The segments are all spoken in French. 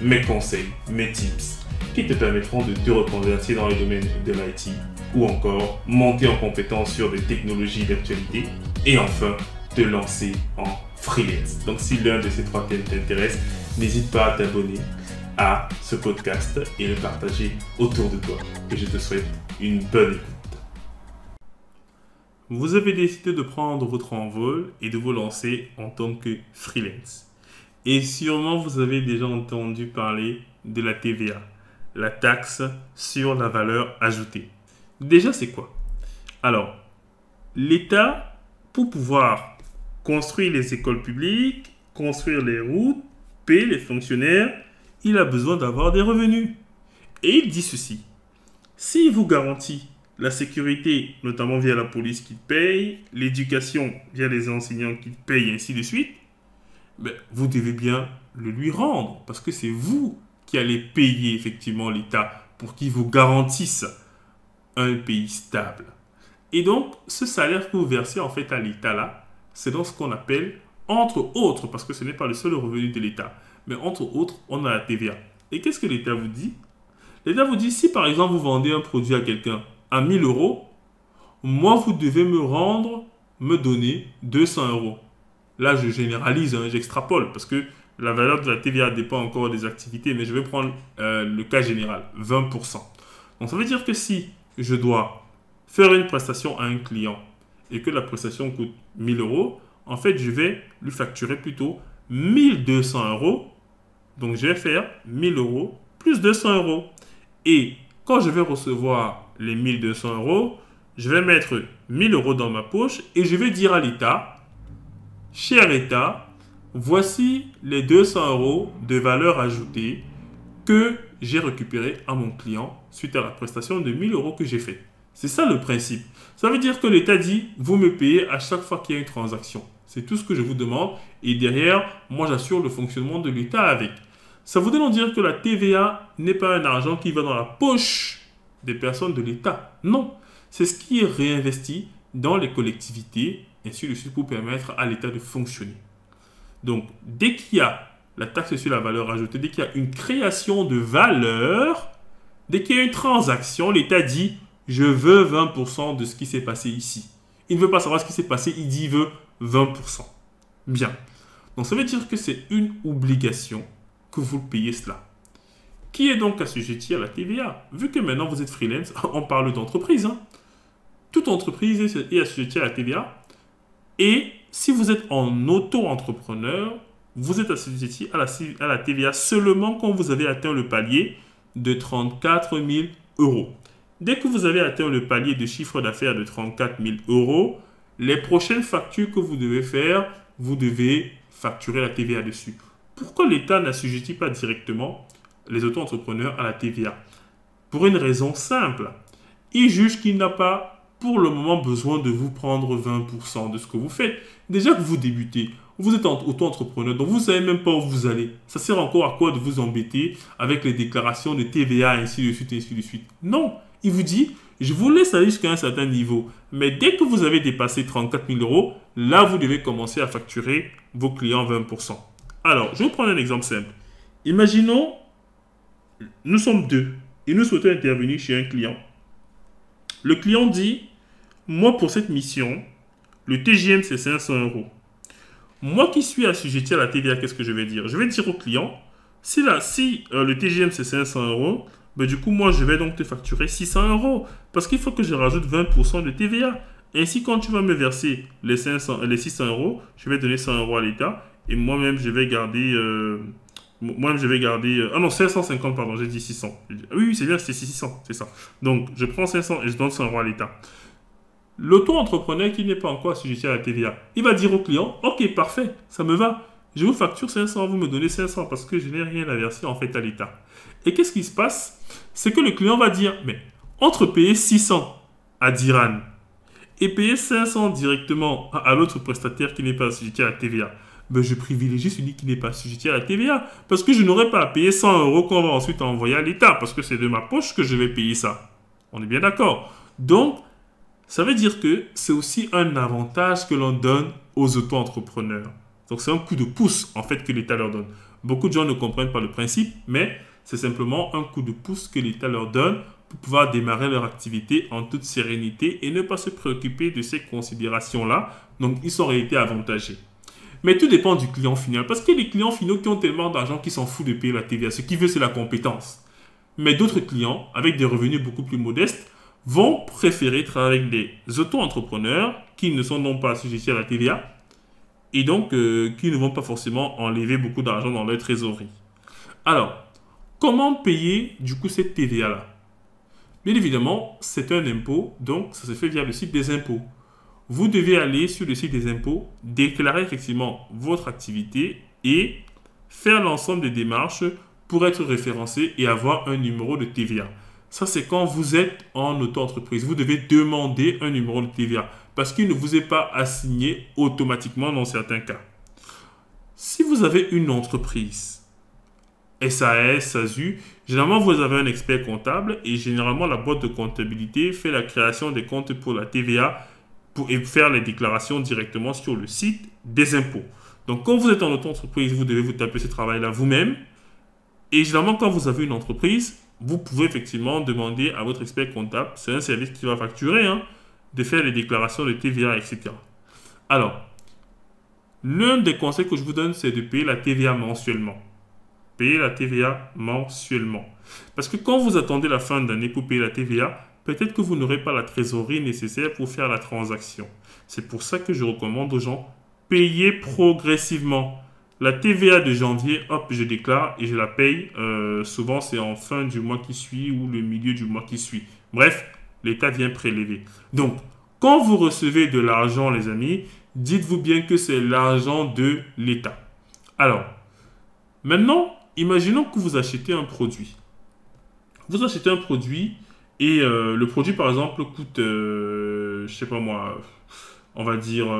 mes conseils, mes tips qui te permettront de te reconvertir dans le domaine de l'IT ou encore monter en compétence sur des technologies d'actualité et enfin te lancer en freelance. Donc si l'un de ces trois thèmes t'intéresse, n'hésite pas à t'abonner à ce podcast et le partager autour de toi. Et je te souhaite une bonne écoute. Vous avez décidé de prendre votre envol et de vous lancer en tant que freelance. Et sûrement vous avez déjà entendu parler de la TVA, la taxe sur la valeur ajoutée. Déjà, c'est quoi? Alors, l'État pour pouvoir construire les écoles publiques, construire les routes, payer les fonctionnaires, il a besoin d'avoir des revenus. Et il dit ceci. S'il vous garantit la sécurité, notamment via la police qui paye, l'éducation via les enseignants qui payent, et ainsi de suite, ben, vous devez bien le lui rendre, parce que c'est vous qui allez payer effectivement l'État pour qu'il vous garantisse un pays stable. Et donc, ce salaire que vous versez en fait à l'État là, c'est dans ce qu'on appelle, entre autres, parce que ce n'est pas le seul revenu de l'État, mais entre autres, on a la TVA. Et qu'est-ce que l'État vous dit? L'État vous dit, si par exemple vous vendez un produit à quelqu'un à 1000 euros, moi vous devez me rendre, me donner 200 euros. Là, je généralise, hein, j'extrapole, parce que la valeur de la TVA dépend encore des activités, mais je vais prendre euh, le cas général, 20%. Donc ça veut dire que si je dois faire une prestation à un client et que la prestation coûte 1000 euros, en fait, je vais lui facturer plutôt 1200 euros. Donc, je vais faire 1000 euros plus 200 euros. Et quand je vais recevoir les 1200 euros, je vais mettre 1000 euros dans ma poche et je vais dire à l'État, cher État, voici les 200 euros de valeur ajoutée que j'ai récupéré à mon client suite à la prestation de 1000 euros que j'ai faite. C'est ça le principe. Ça veut dire que l'État dit, vous me payez à chaque fois qu'il y a une transaction. C'est tout ce que je vous demande. Et derrière, moi, j'assure le fonctionnement de l'État avec. Ça voudrait donc dire que la TVA n'est pas un argent qui va dans la poche des personnes de l'État. Non. C'est ce qui est réinvesti dans les collectivités, ainsi de suite, pour permettre à l'État de fonctionner. Donc, dès qu'il y a la taxe sur la valeur ajoutée, dès qu'il y a une création de valeur, dès qu'il y a une transaction, l'État dit je veux 20% de ce qui s'est passé ici. Il ne veut pas savoir ce qui s'est passé, il dit il veut 20%. Bien. Donc ça veut dire que c'est une obligation que vous payez cela. Qui est donc assujetti à la TVA? Vu que maintenant vous êtes freelance, on parle d'entreprise. Hein. Toute entreprise est assujettie à la TVA. Et si vous êtes en auto-entrepreneur, vous êtes assujetti à la, à la TVA seulement quand vous avez atteint le palier de 34 000 euros. Dès que vous avez atteint le palier de chiffre d'affaires de 34 000 euros, les prochaines factures que vous devez faire, vous devez facturer la TVA dessus. Pourquoi l'État n'assujettit pas directement les auto-entrepreneurs à la TVA? Pour une raison simple. Il juge qu'il n'a pas pour le moment besoin de vous prendre 20% de ce que vous faites. Déjà que vous débutez, vous êtes auto-entrepreneur, donc vous ne savez même pas où vous allez. Ça sert encore à quoi de vous embêter avec les déclarations de TVA, ainsi de suite, ainsi de suite. Non, il vous dit, je vous laisse aller jusqu'à un certain niveau. Mais dès que vous avez dépassé 34 000 euros, là, vous devez commencer à facturer vos clients 20%. Alors, je vais prendre un exemple simple. Imaginons, nous sommes deux et nous souhaitons intervenir chez un client. Le client dit, moi pour cette mission, le TGM c'est 500 euros. Moi qui suis assujetti à la TVA, qu'est-ce que je vais dire? Je vais dire au client, si, là, si euh, le TGM c'est 500 euros, mais du coup, moi, je vais donc te facturer 600 euros. Parce qu'il faut que je rajoute 20% de TVA. Ainsi, quand tu vas me verser les, 500, les 600 euros, je vais donner 100 euros à l'État. Et moi-même, je vais garder... Euh, moi-même, je vais garder... Euh, ah non, 550, pardon, j'ai dit 600. oui, oui, c'est bien, c'est 600, c'est ça. Donc, je prends 500 et je donne 100 euros à l'État. L'auto-entrepreneur qui n'est pas encore assujetti à la TVA, il va dire au client, ok, parfait, ça me va. Je vous facture 500, vous me donnez 500 parce que je n'ai rien à verser en fait à l'État. Et qu'est-ce qui se passe? C'est que le client va dire, mais entre payer 600 à Diran et payer 500 directement à, l'autre prestataire qui n'est pas assujetti à la TVA, ben je privilégie celui qui n'est pas assujetti à la TVA. Parce que je n'aurai pas à payer 100 euros qu'on va ensuite envoyer à l'État. Parce que c'est de ma poche que je vais payer ça. On est bien d'accord. Donc, ça veut dire que c'est aussi un avantage que l'on donne aux auto-entrepreneurs. Donc, c'est un coup de pouce, en fait, que l'État leur donne. Beaucoup de gens ne comprennent pas le principe, mais c'est simplement un coup de pouce que l'État leur donne pour pouvoir démarrer leur activité en toute sérénité et ne pas se préoccuper de ces considérations-là. Donc, ils sont en réalité avantagés. Mais tout dépend du client final. Parce qu'il y a des clients finaux qui ont tellement d'argent qu'ils s'en foutent de payer la TVA. Ce qu'ils veulent, c'est la compétence. Mais d'autres clients, avec des revenus beaucoup plus modestes, vont préférer travailler avec des auto-entrepreneurs qui ne sont non pas assujettis à la TVA et donc euh, qui ne vont pas forcément enlever beaucoup d'argent dans leur trésorerie. Alors, comment payer du coup cette TVA-là? Bien évidemment, c'est un impôt, donc ça se fait via le site des impôts. Vous devez aller sur le site des impôts, déclarer effectivement votre activité et faire l'ensemble des démarches pour être référencé et avoir un numéro de TVA. Ça, c'est quand vous êtes en auto-entreprise. Vous devez demander un numéro de TVA parce qu'il ne vous est pas assigné automatiquement dans certains cas. Si vous avez une entreprise, SAS, SASU, généralement vous avez un expert comptable et généralement la boîte de comptabilité fait la création des comptes pour la TVA pour, et faire les déclarations directement sur le site des impôts. Donc quand vous êtes en auto-entreprise, vous devez vous taper ce travail-là vous-même. Et généralement quand vous avez une entreprise, vous pouvez effectivement demander à votre expert comptable, c'est un service qui va facturer, hein, de faire les déclarations de TVA, etc. Alors, l'un des conseils que je vous donne, c'est de payer la TVA mensuellement. Payer la TVA mensuellement. Parce que quand vous attendez la fin d'année pour payer la TVA, peut-être que vous n'aurez pas la trésorerie nécessaire pour faire la transaction. C'est pour ça que je recommande aux gens, payer progressivement. La TVA de janvier, hop, je déclare et je la paye. Euh, souvent, c'est en fin du mois qui suit ou le milieu du mois qui suit. Bref, l'État vient prélever. Donc, quand vous recevez de l'argent, les amis, dites-vous bien que c'est l'argent de l'État. Alors, maintenant, imaginons que vous achetez un produit. Vous achetez un produit et euh, le produit, par exemple, coûte, euh, je sais pas moi, on va dire,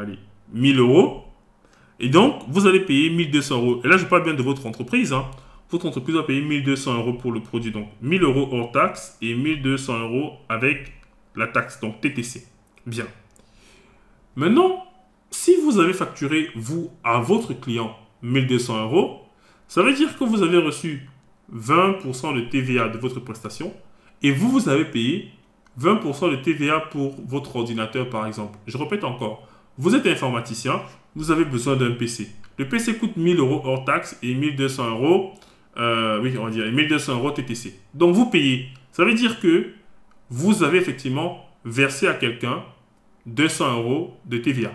allez, 1000 euros. Et donc, vous allez payer 1200 euros. Et là, je parle bien de votre entreprise. Hein. Votre entreprise va payer 1200 euros pour le produit. Donc, 1000 euros hors taxe et 1200 euros avec la taxe, donc TTC. Bien. Maintenant, si vous avez facturé, vous, à votre client, 1200 euros, ça veut dire que vous avez reçu 20% de TVA de votre prestation et vous, vous avez payé 20% de TVA pour votre ordinateur, par exemple. Je répète encore. Vous êtes informaticien, vous avez besoin d'un PC. Le PC coûte 1000 euros hors taxe et 1200 euros, euh, oui, on dire 1200 euros TTC. Donc vous payez. Ça veut dire que vous avez effectivement versé à quelqu'un 200 euros de TVA.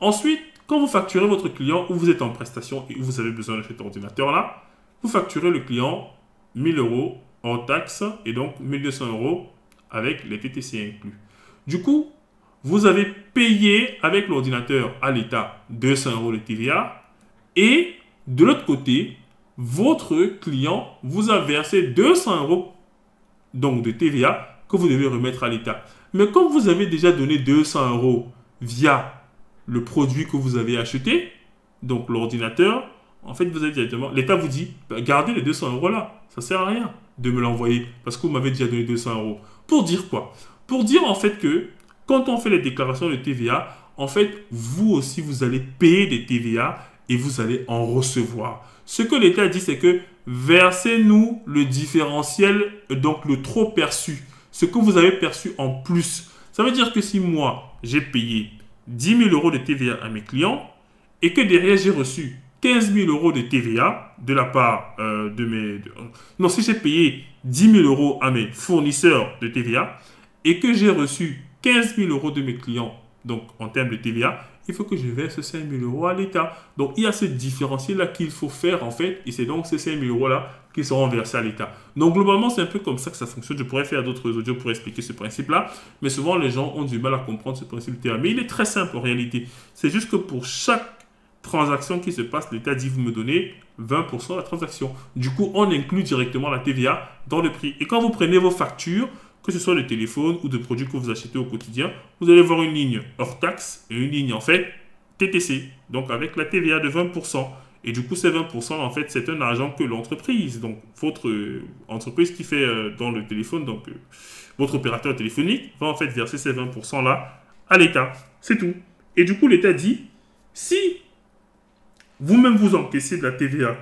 Ensuite, quand vous facturez votre client ou vous êtes en prestation et vous avez besoin de cet ordinateur-là, vous facturez le client 1000 euros en taxe et donc 1200 euros avec les TTC inclus. Du coup, vous avez payé avec l'ordinateur à l'État 200 euros de TVA et de l'autre côté, votre client vous a versé 200 euros donc de TVA que vous devez remettre à l'État. Mais comme vous avez déjà donné 200 euros via le produit que vous avez acheté, donc l'ordinateur, en fait, vous avez directement, l'État vous dit, bah, gardez les 200 euros là, ça sert à rien de me l'envoyer parce que vous m'avez déjà donné 200 euros. Pour dire quoi? Pour dire en fait que quand on fait les déclarations de TVA, en fait, vous aussi, vous allez payer des TVA et vous allez en recevoir. Ce que l'État dit, c'est que versez-nous le différentiel, donc le trop perçu, ce que vous avez perçu en plus. Ça veut dire que si moi, j'ai payé 10 000 euros de TVA à mes clients et que derrière, j'ai reçu 15 000 euros de TVA de la part euh, de mes... non, si j'ai payé 10 000 euros à mes fournisseurs de TVA et que j'ai reçu 15 000 euros de mes clients, donc en termes de TVA, il faut que je verse 5 000 euros à l'État. Donc il y a ce différentiel-là qu'il faut faire en fait, et c'est donc ces 5 000 euros-là qui seront versés à l'État. Donc globalement, c'est un peu comme ça que ça fonctionne. Je pourrais faire d'autres audios pour expliquer ce principe-là, mais souvent les gens ont du mal à comprendre ce principe TVA. Mais il est très simple en réalité. C'est juste que pour chaque transaction qui se passe, l'État dit vous me donnez 20% de la transaction. Du coup, on inclut directement la TVA dans le prix. Et quand vous prenez vos factures, que ce soit le téléphone ou de produits que vous achetez au quotidien, vous allez voir une ligne hors taxe et une ligne en fait TTC. Donc avec la TVA de 20%. Et du coup, ces 20%, en fait, c'est un argent que l'entreprise, donc votre euh, entreprise qui fait euh, dans le téléphone, donc euh, votre opérateur téléphonique, va en fait verser ces 20%-là à l'État. C'est tout. Et du coup, l'État dit, si vous-même vous encaissez de la TVA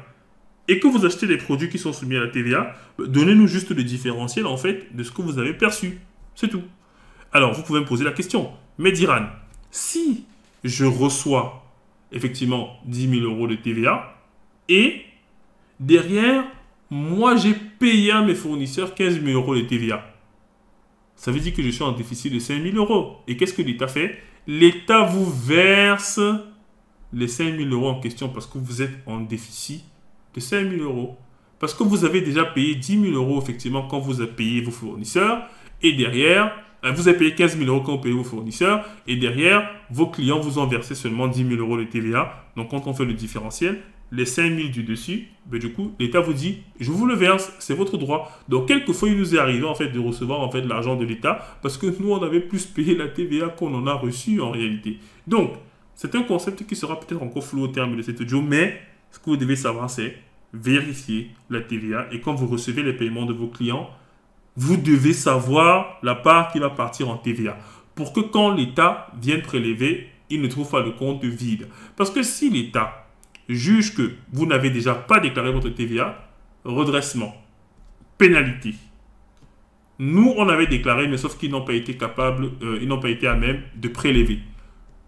et que vous achetez des produits qui sont soumis à la TVA, donnez-nous juste le différentiel, en fait, de ce que vous avez perçu. C'est tout. Alors, vous pouvez me poser la question, mais Diran, si je reçois effectivement 10 000 euros de TVA. Et derrière, moi, j'ai payé à mes fournisseurs 15 000 euros de TVA. Ça veut dire que je suis en déficit de 5 000 euros. Et qu'est-ce que l'État fait? L'État vous verse les 5 000 euros en question parce que vous êtes en déficit de 5 000 euros. Parce que vous avez déjà payé 10 000 euros, effectivement, quand vous avez payé vos fournisseurs. Et derrière, euh, vous avez payé 15 000 euros quand vous payez vos fournisseurs et derrière, vos clients vous ont versé seulement 10 000 euros de TVA. Donc, quand on fait le différentiel, les 5 000 du dessus, ben, du coup, l'État vous dit, je vous le verse, c'est votre droit. Donc, quelquefois, il nous est arrivé en fait de recevoir en fait l'argent de l'État parce que nous, on avait plus payé la TVA qu'on en a reçu en réalité. Donc, c'est un concept qui sera peut-être encore flou au terme de cette audio, mais ce que vous devez savoir, c'est vérifier la TVA et quand vous recevez les paiements de vos clients, vous devez savoir la part qui va partir en TVA. Pour que quand l'État vienne prélever, il ne trouve pas le compte vide. Parce que si l'État juge que vous n'avez déjà pas déclaré votre TVA, redressement, pénalité. Nous, on avait déclaré, mais sauf qu'ils n'ont pas été capables, euh, ils n'ont pas été à même de prélever.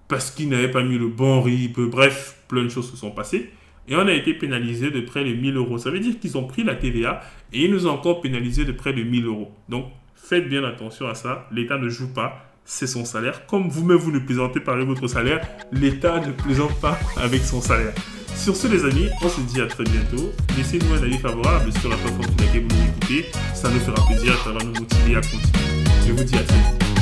Parce qu'ils n'avaient pas mis le bon RIB, bref, plein de choses se sont passées et on a été pénalisé de près de 1000 euros. Ça veut dire qu'ils ont pris la TVA et ils nous ont encore pénalisé de près de 1000 euros. Donc, faites bien attention à ça. L'État ne joue pas, c'est son salaire. Comme vous-même vous ne plaisantez pas avec votre salaire, l'État ne plaisante pas avec son salaire. Sur ce, les amis, on se dit à très bientôt. Laissez-nous un avis favorable sur la plateforme sur laquelle vous nous écoutez. Ça nous fera plaisir, ça va nous motiver à continuer. Je vous dis à très vite.